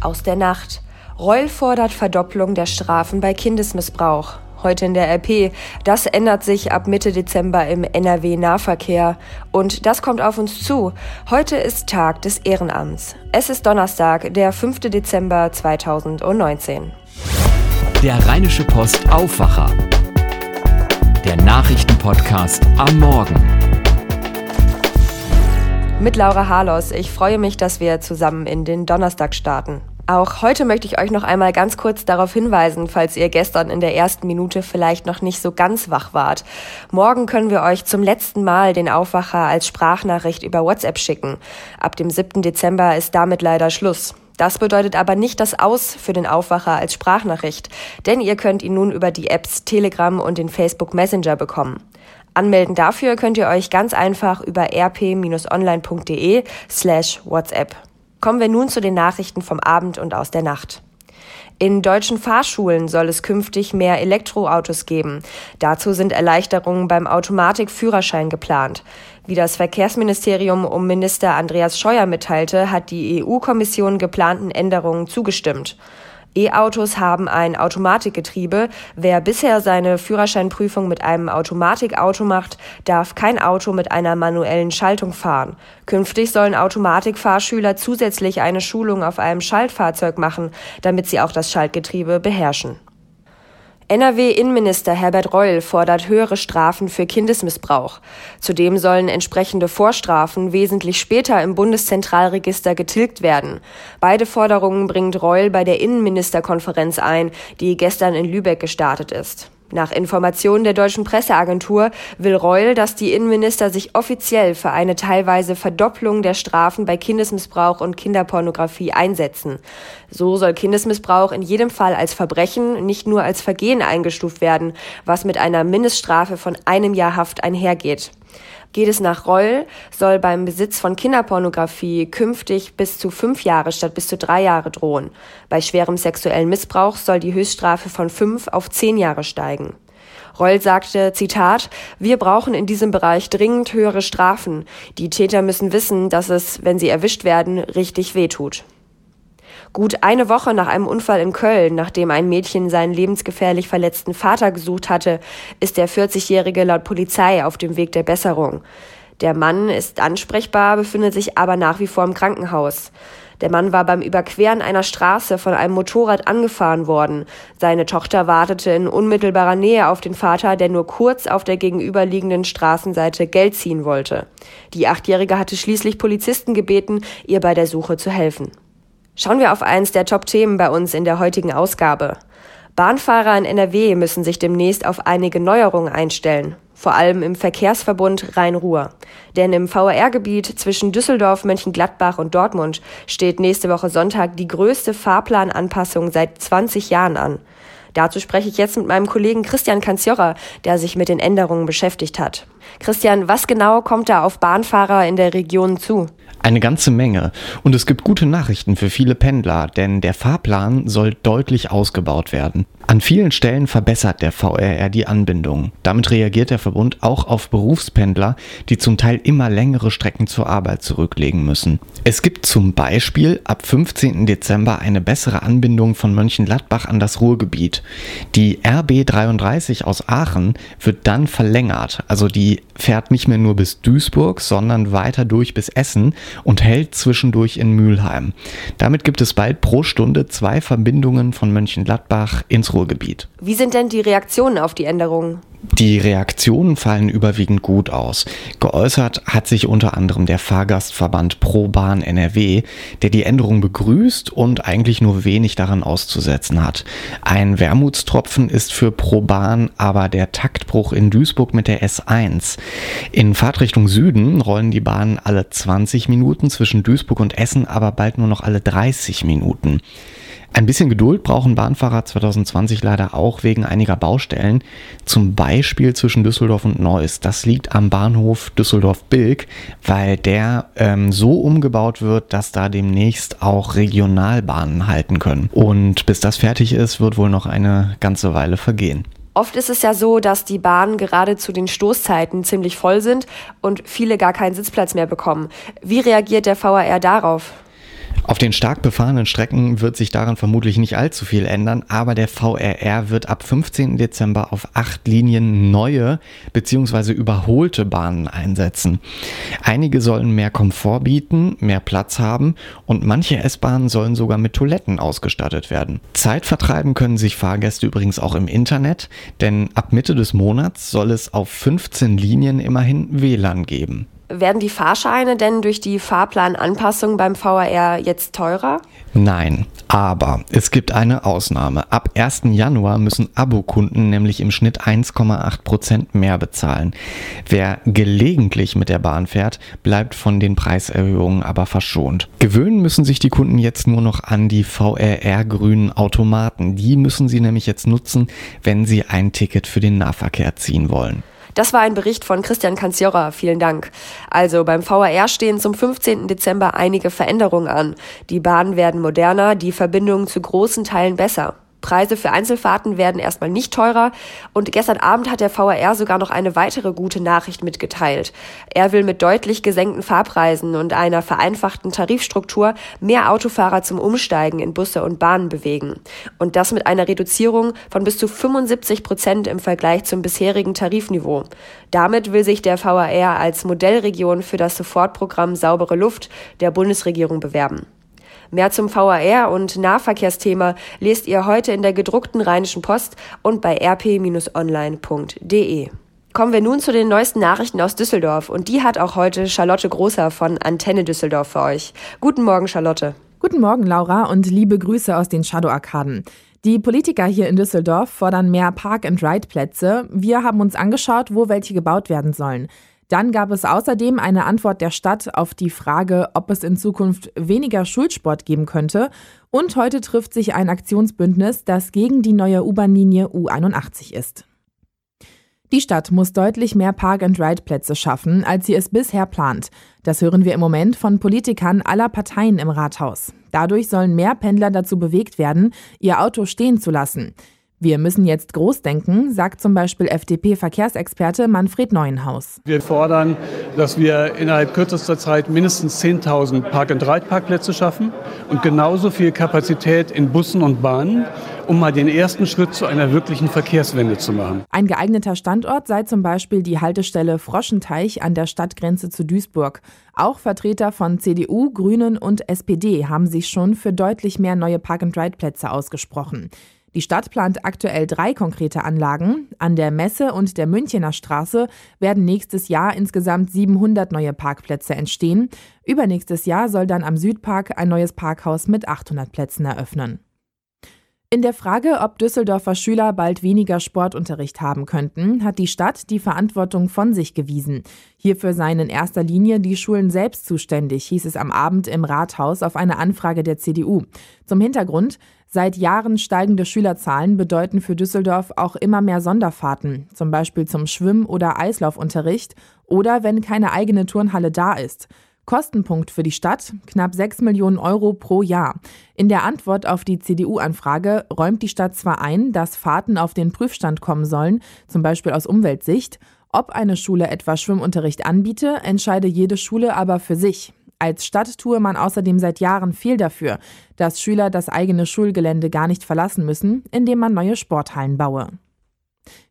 Aus der Nacht. Reul fordert Verdopplung der Strafen bei Kindesmissbrauch. Heute in der RP. Das ändert sich ab Mitte Dezember im NRW-Nahverkehr. Und das kommt auf uns zu. Heute ist Tag des Ehrenamts. Es ist Donnerstag, der 5. Dezember 2019. Der Rheinische Post Aufwacher. Der Nachrichtenpodcast am Morgen. Mit Laura Harlos. Ich freue mich, dass wir zusammen in den Donnerstag starten. Auch heute möchte ich euch noch einmal ganz kurz darauf hinweisen, falls ihr gestern in der ersten Minute vielleicht noch nicht so ganz wach wart. Morgen können wir euch zum letzten Mal den Aufwacher als Sprachnachricht über WhatsApp schicken. Ab dem 7. Dezember ist damit leider Schluss. Das bedeutet aber nicht das Aus für den Aufwacher als Sprachnachricht, denn ihr könnt ihn nun über die Apps Telegram und den Facebook Messenger bekommen. Anmelden dafür könnt ihr euch ganz einfach über rp-online.de slash WhatsApp. Kommen wir nun zu den Nachrichten vom Abend und aus der Nacht. In deutschen Fahrschulen soll es künftig mehr Elektroautos geben. Dazu sind Erleichterungen beim Automatikführerschein geplant. Wie das Verkehrsministerium um Minister Andreas Scheuer mitteilte, hat die EU-Kommission geplanten Änderungen zugestimmt. E-Autos haben ein Automatikgetriebe. Wer bisher seine Führerscheinprüfung mit einem Automatikauto macht, darf kein Auto mit einer manuellen Schaltung fahren. Künftig sollen Automatikfahrschüler zusätzlich eine Schulung auf einem Schaltfahrzeug machen, damit sie auch das Schaltgetriebe beherrschen. NRW-Innenminister Herbert Reul fordert höhere Strafen für Kindesmissbrauch. Zudem sollen entsprechende Vorstrafen wesentlich später im Bundeszentralregister getilgt werden. Beide Forderungen bringt Reul bei der Innenministerkonferenz ein, die gestern in Lübeck gestartet ist. Nach Informationen der deutschen Presseagentur will Reul, dass die Innenminister sich offiziell für eine teilweise Verdopplung der Strafen bei Kindesmissbrauch und Kinderpornografie einsetzen. So soll Kindesmissbrauch in jedem Fall als Verbrechen, nicht nur als Vergehen eingestuft werden, was mit einer Mindeststrafe von einem Jahr Haft einhergeht. Geht es nach Reul, soll beim Besitz von Kinderpornografie künftig bis zu fünf Jahre statt bis zu drei Jahre drohen. Bei schwerem sexuellen Missbrauch soll die Höchststrafe von fünf auf zehn Jahre steigen. Reul sagte, Zitat, wir brauchen in diesem Bereich dringend höhere Strafen. Die Täter müssen wissen, dass es, wenn sie erwischt werden, richtig wehtut. Gut eine Woche nach einem Unfall in Köln, nachdem ein Mädchen seinen lebensgefährlich verletzten Vater gesucht hatte, ist der 40-Jährige laut Polizei auf dem Weg der Besserung. Der Mann ist ansprechbar, befindet sich aber nach wie vor im Krankenhaus. Der Mann war beim Überqueren einer Straße von einem Motorrad angefahren worden. Seine Tochter wartete in unmittelbarer Nähe auf den Vater, der nur kurz auf der gegenüberliegenden Straßenseite Geld ziehen wollte. Die Achtjährige hatte schließlich Polizisten gebeten, ihr bei der Suche zu helfen. Schauen wir auf eins der Top-Themen bei uns in der heutigen Ausgabe. Bahnfahrer in NRW müssen sich demnächst auf einige Neuerungen einstellen, vor allem im Verkehrsverbund Rhein-Ruhr. Denn im VR-Gebiet zwischen Düsseldorf, Mönchengladbach und Dortmund steht nächste Woche Sonntag die größte Fahrplananpassung seit 20 Jahren an. Dazu spreche ich jetzt mit meinem Kollegen Christian Kanzjorra, der sich mit den Änderungen beschäftigt hat. Christian, was genau kommt da auf Bahnfahrer in der Region zu? Eine ganze Menge. Und es gibt gute Nachrichten für viele Pendler, denn der Fahrplan soll deutlich ausgebaut werden. An vielen Stellen verbessert der VRR die Anbindung. Damit reagiert der Verbund auch auf Berufspendler, die zum Teil immer längere Strecken zur Arbeit zurücklegen müssen. Es gibt zum Beispiel ab 15. Dezember eine bessere Anbindung von Mönchengladbach an das Ruhrgebiet. Die RB33 aus Aachen wird dann verlängert, also die fährt nicht mehr nur bis Duisburg, sondern weiter durch bis Essen und hält zwischendurch in Mülheim. Damit gibt es bald pro Stunde zwei Verbindungen von Mönchengladbach ins Ruhrgebiet. Wie sind denn die Reaktionen auf die Änderungen? Die Reaktionen fallen überwiegend gut aus. Geäußert hat sich unter anderem der Fahrgastverband ProBahn NRW, der die Änderung begrüßt und eigentlich nur wenig daran auszusetzen hat. Ein Wermutstropfen ist für ProBahn aber der Taktbruch in Duisburg mit der S1. In Fahrtrichtung Süden rollen die Bahnen alle 20 Minuten, zwischen Duisburg und Essen aber bald nur noch alle 30 Minuten. Ein bisschen Geduld brauchen Bahnfahrer 2020 leider auch wegen einiger Baustellen, zum Beispiel zwischen Düsseldorf und Neuss. Das liegt am Bahnhof Düsseldorf-Bilk, weil der ähm, so umgebaut wird, dass da demnächst auch Regionalbahnen halten können. Und bis das fertig ist, wird wohl noch eine ganze Weile vergehen. Oft ist es ja so, dass die Bahnen gerade zu den Stoßzeiten ziemlich voll sind und viele gar keinen Sitzplatz mehr bekommen. Wie reagiert der VAR darauf? Auf den stark befahrenen Strecken wird sich daran vermutlich nicht allzu viel ändern, aber der VRR wird ab 15. Dezember auf acht Linien neue bzw. überholte Bahnen einsetzen. Einige sollen mehr Komfort bieten, mehr Platz haben und manche S-Bahnen sollen sogar mit Toiletten ausgestattet werden. Zeit vertreiben können sich Fahrgäste übrigens auch im Internet, denn ab Mitte des Monats soll es auf 15 Linien immerhin WLAN geben. Werden die Fahrscheine denn durch die Fahrplananpassung beim VRR jetzt teurer? Nein, aber es gibt eine Ausnahme. Ab 1. Januar müssen Abokunden nämlich im Schnitt 1,8 Prozent mehr bezahlen. Wer gelegentlich mit der Bahn fährt, bleibt von den Preiserhöhungen aber verschont. Gewöhnen müssen sich die Kunden jetzt nur noch an die VRR-grünen Automaten. Die müssen sie nämlich jetzt nutzen, wenn sie ein Ticket für den Nahverkehr ziehen wollen. Das war ein Bericht von Christian Kanziora. Vielen Dank. Also beim VAR stehen zum 15. Dezember einige Veränderungen an. Die Bahnen werden moderner, die Verbindungen zu großen Teilen besser. Preise für Einzelfahrten werden erstmal nicht teurer und gestern Abend hat der VRR sogar noch eine weitere gute Nachricht mitgeteilt. Er will mit deutlich gesenkten Fahrpreisen und einer vereinfachten Tarifstruktur mehr Autofahrer zum Umsteigen in Busse und Bahnen bewegen. Und das mit einer Reduzierung von bis zu 75 Prozent im Vergleich zum bisherigen Tarifniveau. Damit will sich der VRR als Modellregion für das Sofortprogramm Saubere Luft der Bundesregierung bewerben. Mehr zum VAR und Nahverkehrsthema lest ihr heute in der gedruckten Rheinischen Post und bei rp-online.de. Kommen wir nun zu den neuesten Nachrichten aus Düsseldorf und die hat auch heute Charlotte Großer von Antenne Düsseldorf für euch. Guten Morgen, Charlotte. Guten Morgen, Laura, und liebe Grüße aus den Shadow-Arkaden. Die Politiker hier in Düsseldorf fordern mehr Park-and-Ride-Plätze. Wir haben uns angeschaut, wo welche gebaut werden sollen. Dann gab es außerdem eine Antwort der Stadt auf die Frage, ob es in Zukunft weniger Schulsport geben könnte. Und heute trifft sich ein Aktionsbündnis, das gegen die neue U-Bahn-Linie U81 ist. Die Stadt muss deutlich mehr Park-and-Ride-Plätze schaffen, als sie es bisher plant. Das hören wir im Moment von Politikern aller Parteien im Rathaus. Dadurch sollen mehr Pendler dazu bewegt werden, ihr Auto stehen zu lassen. Wir müssen jetzt groß denken, sagt zum Beispiel FDP-Verkehrsexperte Manfred Neuenhaus. Wir fordern, dass wir innerhalb kürzester Zeit mindestens 10.000 Park-and-Ride-Parkplätze schaffen und genauso viel Kapazität in Bussen und Bahnen, um mal den ersten Schritt zu einer wirklichen Verkehrswende zu machen. Ein geeigneter Standort sei zum Beispiel die Haltestelle Froschenteich an der Stadtgrenze zu Duisburg. Auch Vertreter von CDU, Grünen und SPD haben sich schon für deutlich mehr neue Park-and-Ride-Plätze ausgesprochen. Die Stadt plant aktuell drei konkrete Anlagen. An der Messe und der Münchener Straße werden nächstes Jahr insgesamt 700 neue Parkplätze entstehen. Übernächstes Jahr soll dann am Südpark ein neues Parkhaus mit 800 Plätzen eröffnen. In der Frage, ob Düsseldorfer Schüler bald weniger Sportunterricht haben könnten, hat die Stadt die Verantwortung von sich gewiesen. Hierfür seien in erster Linie die Schulen selbst zuständig, hieß es am Abend im Rathaus auf eine Anfrage der CDU. Zum Hintergrund, Seit Jahren steigende Schülerzahlen bedeuten für Düsseldorf auch immer mehr Sonderfahrten, zum Beispiel zum Schwimm- oder Eislaufunterricht oder wenn keine eigene Turnhalle da ist. Kostenpunkt für die Stadt knapp 6 Millionen Euro pro Jahr. In der Antwort auf die CDU-Anfrage räumt die Stadt zwar ein, dass Fahrten auf den Prüfstand kommen sollen, zum Beispiel aus Umweltsicht. Ob eine Schule etwa Schwimmunterricht anbiete, entscheide jede Schule aber für sich. Als Stadt tue man außerdem seit Jahren viel dafür, dass Schüler das eigene Schulgelände gar nicht verlassen müssen, indem man neue Sporthallen baue.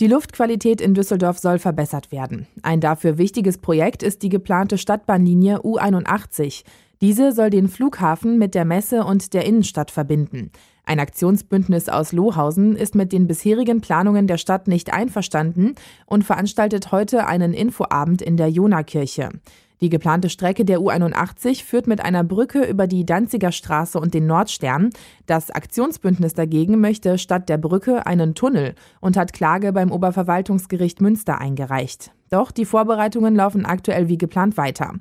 Die Luftqualität in Düsseldorf soll verbessert werden. Ein dafür wichtiges Projekt ist die geplante Stadtbahnlinie U81. Diese soll den Flughafen mit der Messe und der Innenstadt verbinden. Ein Aktionsbündnis aus Lohausen ist mit den bisherigen Planungen der Stadt nicht einverstanden und veranstaltet heute einen Infoabend in der Jonakirche. Die geplante Strecke der U81 führt mit einer Brücke über die Danziger Straße und den Nordstern. Das Aktionsbündnis dagegen möchte statt der Brücke einen Tunnel und hat Klage beim Oberverwaltungsgericht Münster eingereicht. Doch die Vorbereitungen laufen aktuell wie geplant weiter.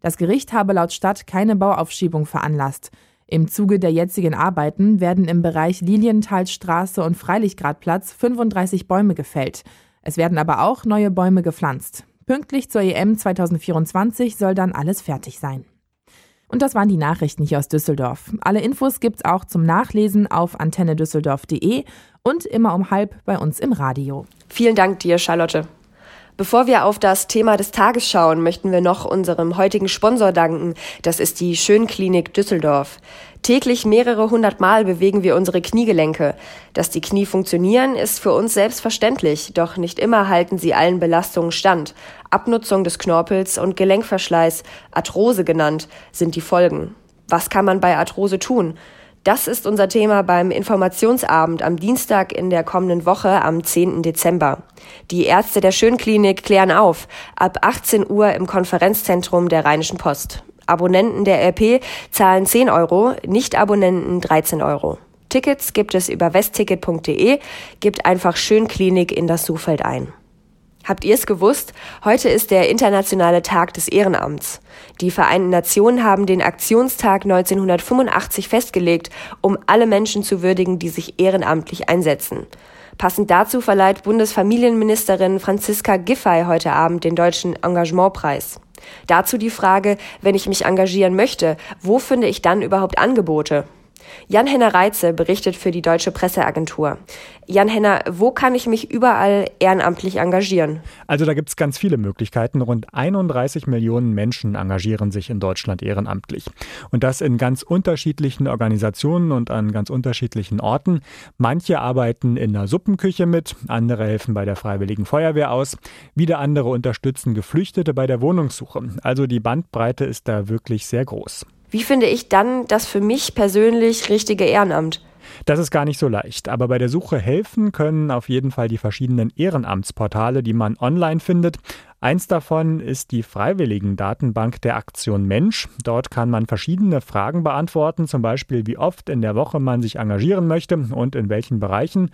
Das Gericht habe laut Stadt keine Bauaufschiebung veranlasst. Im Zuge der jetzigen Arbeiten werden im Bereich Lilienthalstraße und Freilichgradplatz 35 Bäume gefällt. Es werden aber auch neue Bäume gepflanzt. Pünktlich zur EM 2024 soll dann alles fertig sein. Und das waren die Nachrichten hier aus Düsseldorf. Alle Infos gibt's auch zum Nachlesen auf antennedüsseldorf.de und immer um halb bei uns im Radio. Vielen Dank dir, Charlotte. Bevor wir auf das Thema des Tages schauen, möchten wir noch unserem heutigen Sponsor danken. Das ist die Schönklinik Düsseldorf. Täglich mehrere hundert Mal bewegen wir unsere Kniegelenke. Dass die Knie funktionieren, ist für uns selbstverständlich, doch nicht immer halten sie allen Belastungen stand. Abnutzung des Knorpels und Gelenkverschleiß, Arthrose genannt, sind die Folgen. Was kann man bei Arthrose tun? Das ist unser Thema beim Informationsabend am Dienstag in der kommenden Woche am 10. Dezember. Die Ärzte der Schönklinik klären auf. Ab 18 Uhr im Konferenzzentrum der Rheinischen Post. Abonnenten der RP zahlen 10 Euro, Nicht-Abonnenten 13 Euro. Tickets gibt es über westticket.de, gibt einfach Schönklinik in das Suchfeld ein. Habt ihr es gewusst? Heute ist der internationale Tag des Ehrenamts. Die Vereinten Nationen haben den Aktionstag 1985 festgelegt, um alle Menschen zu würdigen, die sich ehrenamtlich einsetzen. Passend dazu verleiht Bundesfamilienministerin Franziska Giffey heute Abend den Deutschen Engagementpreis. Dazu die Frage, wenn ich mich engagieren möchte, wo finde ich dann überhaupt Angebote? Jan-Henner Reitze berichtet für die Deutsche Presseagentur. Jan-Henner, wo kann ich mich überall ehrenamtlich engagieren? Also da gibt es ganz viele Möglichkeiten. Rund 31 Millionen Menschen engagieren sich in Deutschland ehrenamtlich. Und das in ganz unterschiedlichen Organisationen und an ganz unterschiedlichen Orten. Manche arbeiten in der Suppenküche mit, andere helfen bei der Freiwilligen Feuerwehr aus, wieder andere unterstützen Geflüchtete bei der Wohnungssuche. Also die Bandbreite ist da wirklich sehr groß. Wie finde ich dann das für mich persönlich richtige Ehrenamt? Das ist gar nicht so leicht, aber bei der Suche helfen können auf jeden Fall die verschiedenen Ehrenamtsportale, die man online findet. Eins davon ist die Freiwilligen-Datenbank der Aktion Mensch. Dort kann man verschiedene Fragen beantworten, zum Beispiel wie oft in der Woche man sich engagieren möchte und in welchen Bereichen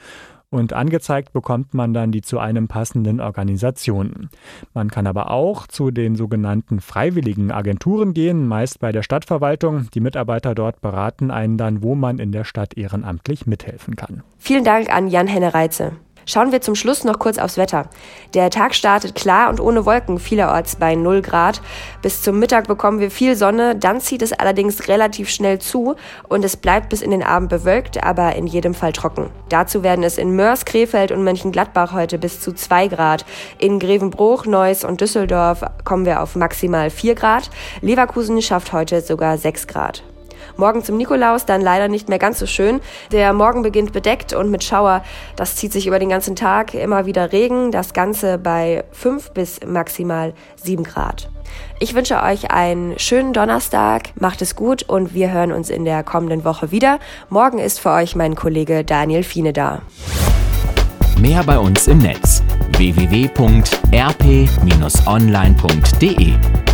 und angezeigt bekommt man dann die zu einem passenden Organisationen. Man kann aber auch zu den sogenannten freiwilligen Agenturen gehen, meist bei der Stadtverwaltung. Die Mitarbeiter dort beraten einen dann, wo man in der Stadt ehrenamtlich mithelfen kann. Vielen Dank an Jan Henne Reitze. Schauen wir zum Schluss noch kurz aufs Wetter. Der Tag startet klar und ohne Wolken, vielerorts bei 0 Grad. Bis zum Mittag bekommen wir viel Sonne, dann zieht es allerdings relativ schnell zu und es bleibt bis in den Abend bewölkt, aber in jedem Fall trocken. Dazu werden es in Mörs, Krefeld und Mönchengladbach heute bis zu 2 Grad. In Grevenbruch, Neuss und Düsseldorf kommen wir auf maximal 4 Grad. Leverkusen schafft heute sogar 6 Grad. Morgen zum Nikolaus dann leider nicht mehr ganz so schön. Der Morgen beginnt bedeckt und mit Schauer. Das zieht sich über den ganzen Tag. Immer wieder Regen. Das Ganze bei 5 bis maximal 7 Grad. Ich wünsche euch einen schönen Donnerstag. Macht es gut und wir hören uns in der kommenden Woche wieder. Morgen ist für euch mein Kollege Daniel Fiene da. Mehr bei uns im Netz www.rp-online.de